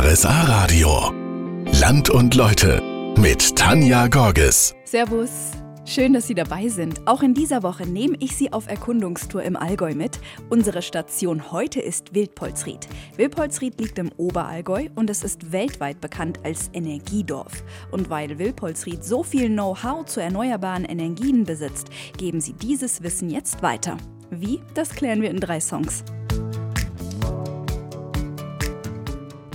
RSA Radio. Land und Leute mit Tanja Gorges. Servus. Schön, dass Sie dabei sind. Auch in dieser Woche nehme ich Sie auf Erkundungstour im Allgäu mit. Unsere Station heute ist Wildpolsried. Wildpolsried liegt im Oberallgäu und es ist weltweit bekannt als Energiedorf. Und weil Wildpolsried so viel Know-how zu erneuerbaren Energien besitzt, geben Sie dieses Wissen jetzt weiter. Wie? Das klären wir in drei Songs.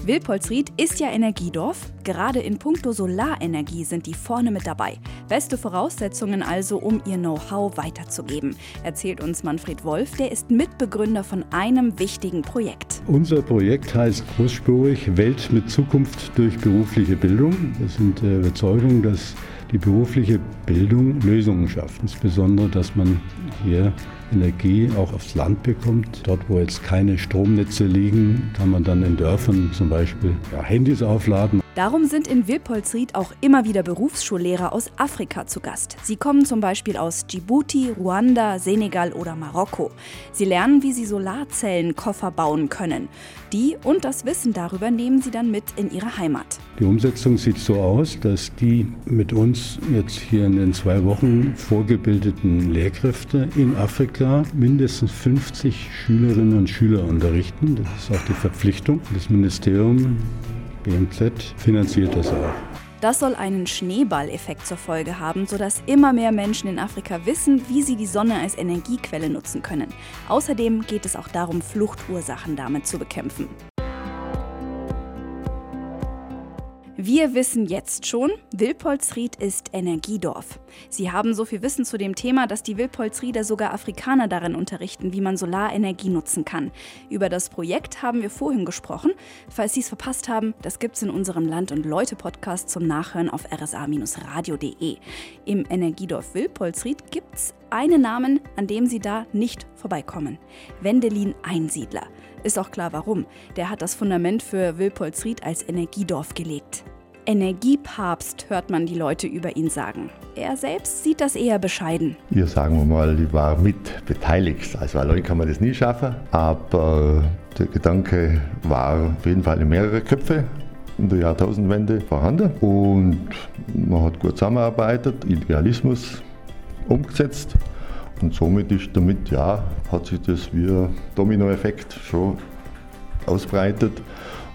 Wilpolsried ist ja Energiedorf. Gerade in puncto Solarenergie sind die vorne mit dabei. Beste Voraussetzungen also, um ihr Know-how weiterzugeben, erzählt uns Manfred Wolf, der ist Mitbegründer von einem wichtigen Projekt. Unser Projekt heißt großspurig Welt mit Zukunft durch berufliche Bildung. Wir sind der Überzeugung, dass die berufliche Bildung Lösungen schafft. Insbesondere, dass man hier Energie auch aufs Land bekommt. Dort, wo jetzt keine Stromnetze liegen, kann man dann in Dörfern zum Beispiel ja, Handys aufladen. Darum sind in Wilpolsried auch immer wieder Berufsschullehrer aus Afrika zu Gast. Sie kommen zum Beispiel aus Djibouti, Ruanda, Senegal oder Marokko. Sie lernen, wie sie Solarzellenkoffer bauen können. Die und das Wissen darüber nehmen sie dann mit in ihre Heimat. Die Umsetzung sieht so aus, dass die mit uns jetzt hier in den zwei Wochen vorgebildeten Lehrkräfte in Afrika mindestens 50 Schülerinnen und Schüler unterrichten. Das ist auch die Verpflichtung. Das Ministerium BMZ finanziert das auch. Das soll einen Schneeballeffekt zur Folge haben, sodass immer mehr Menschen in Afrika wissen, wie sie die Sonne als Energiequelle nutzen können. Außerdem geht es auch darum, Fluchtursachen damit zu bekämpfen. Wir wissen jetzt schon, Wilpolsried ist Energiedorf. Sie haben so viel Wissen zu dem Thema, dass die Wilpolsrieder sogar Afrikaner darin unterrichten, wie man Solarenergie nutzen kann. Über das Projekt haben wir vorhin gesprochen. Falls Sie es verpasst haben, das gibt es in unserem Land- und Leute-Podcast zum Nachhören auf rsa-radio.de. Im Energiedorf Wilpolsried es einen Namen, an dem Sie da nicht vorbeikommen. Wendelin Einsiedler. Ist auch klar warum. Der hat das Fundament für Wilpolsried als Energiedorf gelegt. Energiepapst hört man die Leute über ihn sagen. Er selbst sieht das eher bescheiden. Ja, sagen wir mal, ich war mit beteiligt. Also allein kann man das nie schaffen, aber der Gedanke war auf jeden Fall in mehrere Köpfe in der Jahrtausendwende vorhanden und man hat gut zusammengearbeitet, Idealismus umgesetzt und somit ist damit, ja, hat sich das wie Dominoeffekt schon ausbreitet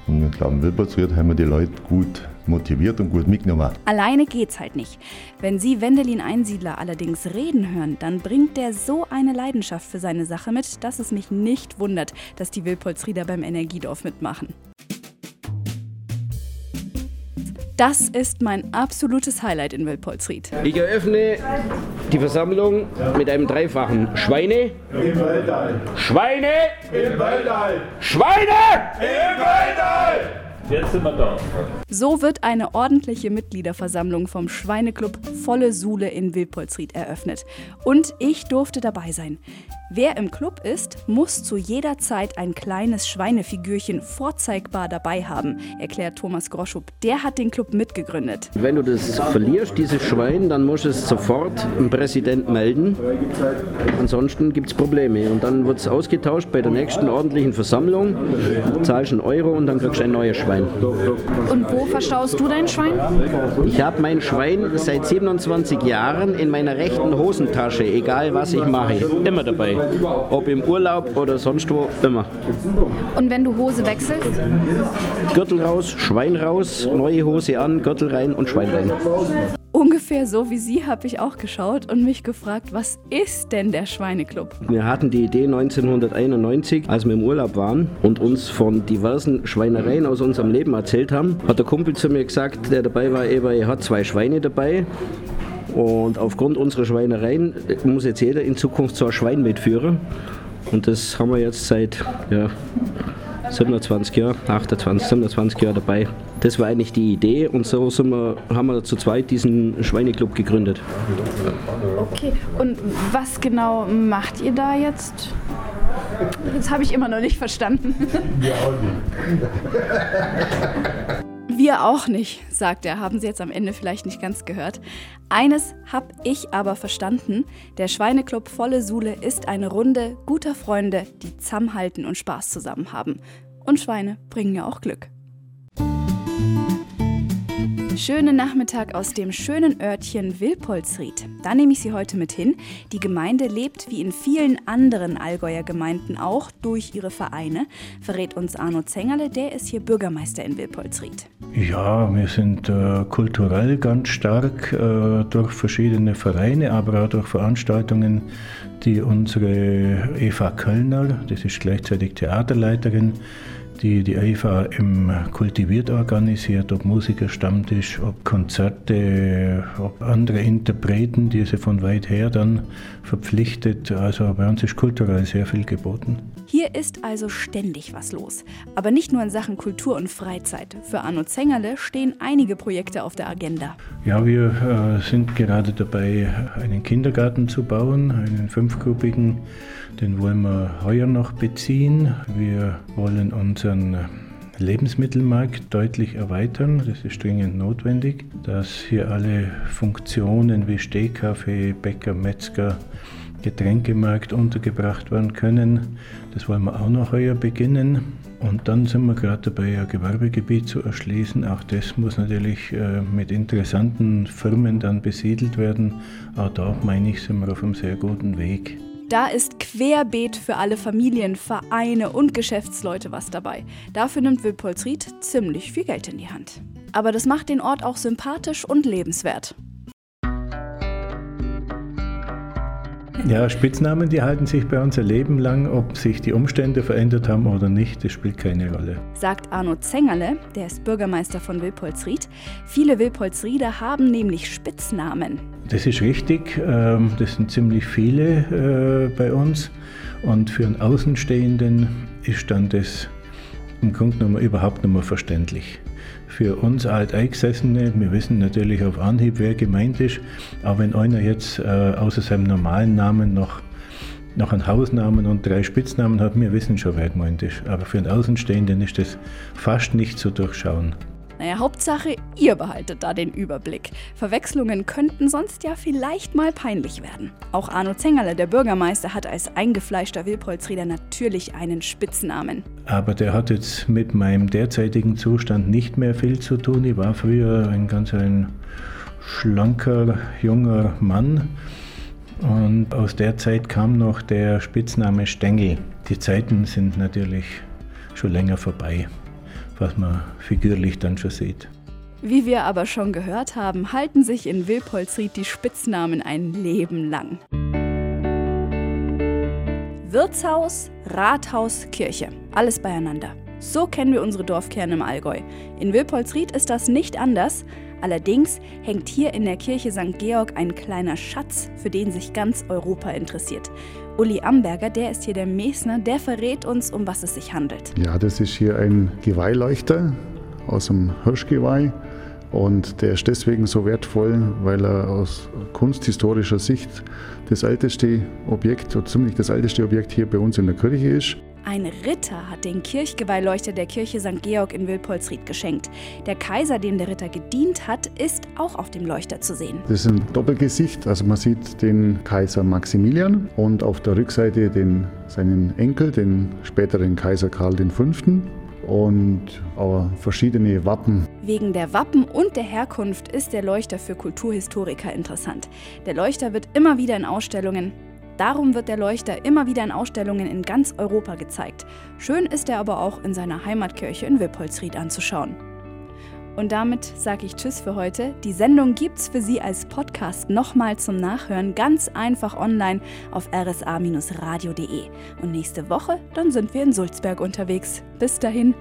und ich glaube, in Wilbertsried haben wir die Leute gut motiviert und gut mitgenommen. Alleine geht's halt nicht. Wenn Sie Wendelin Einsiedler allerdings reden hören, dann bringt der so eine Leidenschaft für seine Sache mit, dass es mich nicht wundert, dass die Wilpolsrieder beim Energiedorf mitmachen. Das ist mein absolutes Highlight in Wilpolsried. Ich eröffne die Versammlung mit einem dreifachen Schweine. Im Weltall. Schweine! Im Weltall. Schweine! Im Weltall. Jetzt sind wir da. So wird eine ordentliche Mitgliederversammlung vom Schweineclub Volle Sule in Wilpolsried eröffnet. Und ich durfte dabei sein. Wer im Club ist, muss zu jeder Zeit ein kleines Schweinefigürchen vorzeigbar dabei haben, erklärt Thomas Groschup. Der hat den Club mitgegründet. Wenn du das verlierst, dieses Schwein, dann musst du es sofort dem Präsident melden. Ansonsten gibt es Probleme. Und dann wird es ausgetauscht bei der nächsten ordentlichen Versammlung. Zahlst einen Euro und dann kriegst du ein neues Schwein. Und wo verstaust du dein Schwein? Ich habe mein Schwein seit 27 Jahren in meiner rechten Hosentasche, egal was ich mache, immer dabei. Ob im Urlaub oder sonst wo, immer. Und wenn du Hose wechselst? Gürtel raus, Schwein raus, neue Hose an, Gürtel rein und Schwein rein. Ungefähr so wie Sie habe ich auch geschaut und mich gefragt, was ist denn der Schweineclub? Wir hatten die Idee 1991, als wir im Urlaub waren und uns von diversen Schweinereien aus unserem Leben erzählt haben, hat der Kumpel zu mir gesagt, der dabei war, er hat zwei Schweine dabei und aufgrund unserer Schweinereien muss jetzt jeder in Zukunft so ein Schwein mitführen. Und das haben wir jetzt seit ja, 27 Jahren, 28, 27 Jahren dabei. Das war eigentlich die Idee und so sind wir, haben wir zu zweit diesen Schweineclub gegründet. Okay, und was genau macht ihr da jetzt? Das habe ich immer noch nicht verstanden. Wir auch nicht, sagt er. Haben Sie jetzt am Ende vielleicht nicht ganz gehört. Eines hab ich aber verstanden. Der Schweineclub Volle Sule ist eine Runde guter Freunde, die zusammenhalten und Spaß zusammen haben. Und Schweine bringen ja auch Glück. Schönen Nachmittag aus dem schönen Örtchen Wilpolsried. Da nehme ich Sie heute mit hin. Die Gemeinde lebt wie in vielen anderen Allgäuer Gemeinden auch durch ihre Vereine, verrät uns Arno Zengerle, der ist hier Bürgermeister in Wilpolsried. Ja, wir sind äh, kulturell ganz stark äh, durch verschiedene Vereine, aber auch durch Veranstaltungen, die unsere Eva Kölner, das ist gleichzeitig Theaterleiterin, die die EIFA im Kultiviert organisiert, ob Musikerstammtisch, ob Konzerte, ob andere Interpreten, die sie von weit her dann verpflichtet. Also bei uns ist kulturell sehr viel geboten. Hier ist also ständig was los. Aber nicht nur in Sachen Kultur und Freizeit. Für Arno Zengerle stehen einige Projekte auf der Agenda. Ja, wir äh, sind gerade dabei, einen Kindergarten zu bauen, einen fünfgruppigen. Den wollen wir heuer noch beziehen. Wir wollen unseren Lebensmittelmarkt deutlich erweitern. Das ist dringend notwendig, dass hier alle Funktionen wie Stehkaffee, Bäcker, Metzger, Getränkemarkt untergebracht werden können. Das wollen wir auch noch heuer beginnen. Und dann sind wir gerade dabei, ein Gewerbegebiet zu erschließen. Auch das muss natürlich äh, mit interessanten Firmen dann besiedelt werden. Auch da, meine ich, sind wir auf einem sehr guten Weg. Da ist querbeet für alle Familien, Vereine und Geschäftsleute was dabei. Dafür nimmt Wilpolsried ziemlich viel Geld in die Hand. Aber das macht den Ort auch sympathisch und lebenswert. Ja, Spitznamen, die halten sich bei uns ein Leben lang. Ob sich die Umstände verändert haben oder nicht, das spielt keine Rolle. Sagt Arno Zengerle, der ist Bürgermeister von Wilpolsried. Viele Wilpolsrieder haben nämlich Spitznamen. Das ist richtig. Ähm, das sind ziemlich viele äh, bei uns. Und für einen Außenstehenden ist dann das im Grunde genommen überhaupt nicht mehr verständlich für uns Alteingesessene, wir wissen natürlich auf Anhieb, wer gemeint ist, aber wenn einer jetzt äh, außer seinem normalen Namen noch, noch einen Hausnamen und drei Spitznamen hat, wir wissen schon, wer gemeint ist. Aber für einen Außenstehenden ist das fast nicht zu durchschauen. Naja, Hauptsache, ihr behaltet da den Überblick. Verwechslungen könnten sonst ja vielleicht mal peinlich werden. Auch Arno Zengerle, der Bürgermeister, hat als eingefleischter Wilpolsrieder natürlich einen Spitznamen. Aber der hat jetzt mit meinem derzeitigen Zustand nicht mehr viel zu tun. Ich war früher ein ganz ein schlanker, junger Mann. Und aus der Zeit kam noch der Spitzname Stengel. Die Zeiten sind natürlich schon länger vorbei was man figürlich dann schon sieht. Wie wir aber schon gehört haben, halten sich in Wilpolsried die Spitznamen ein Leben lang. Wirtshaus, Rathaus, Kirche, alles beieinander. So kennen wir unsere Dorfkerne im Allgäu. In Wilpolsried ist das nicht anders. Allerdings hängt hier in der Kirche St. Georg ein kleiner Schatz, für den sich ganz Europa interessiert. Uli Amberger, der ist hier der Mesner, der verrät uns, um was es sich handelt. Ja, das ist hier ein Geweihleuchter aus dem Hirschgeweih. Und der ist deswegen so wertvoll, weil er aus kunsthistorischer Sicht das älteste Objekt, oder ziemlich das älteste Objekt hier bei uns in der Kirche ist. Ein Ritter hat den Kirchgeweihleuchter der Kirche St. Georg in Wilpolsried geschenkt. Der Kaiser, dem der Ritter gedient hat, ist auch auf dem Leuchter zu sehen. Das ist ein Doppelgesicht. Also man sieht den Kaiser Maximilian und auf der Rückseite den, seinen Enkel, den späteren Kaiser Karl V und auch verschiedene Wappen. Wegen der Wappen und der Herkunft ist der Leuchter für Kulturhistoriker interessant. Der Leuchter wird immer wieder in Ausstellungen Darum wird der Leuchter immer wieder in Ausstellungen in ganz Europa gezeigt. Schön ist er aber auch in seiner Heimatkirche in Wippolsried anzuschauen. Und damit sage ich Tschüss für heute. Die Sendung gibt's für Sie als Podcast nochmal zum Nachhören ganz einfach online auf rsa-radio.de. Und nächste Woche, dann sind wir in Sulzberg unterwegs. Bis dahin.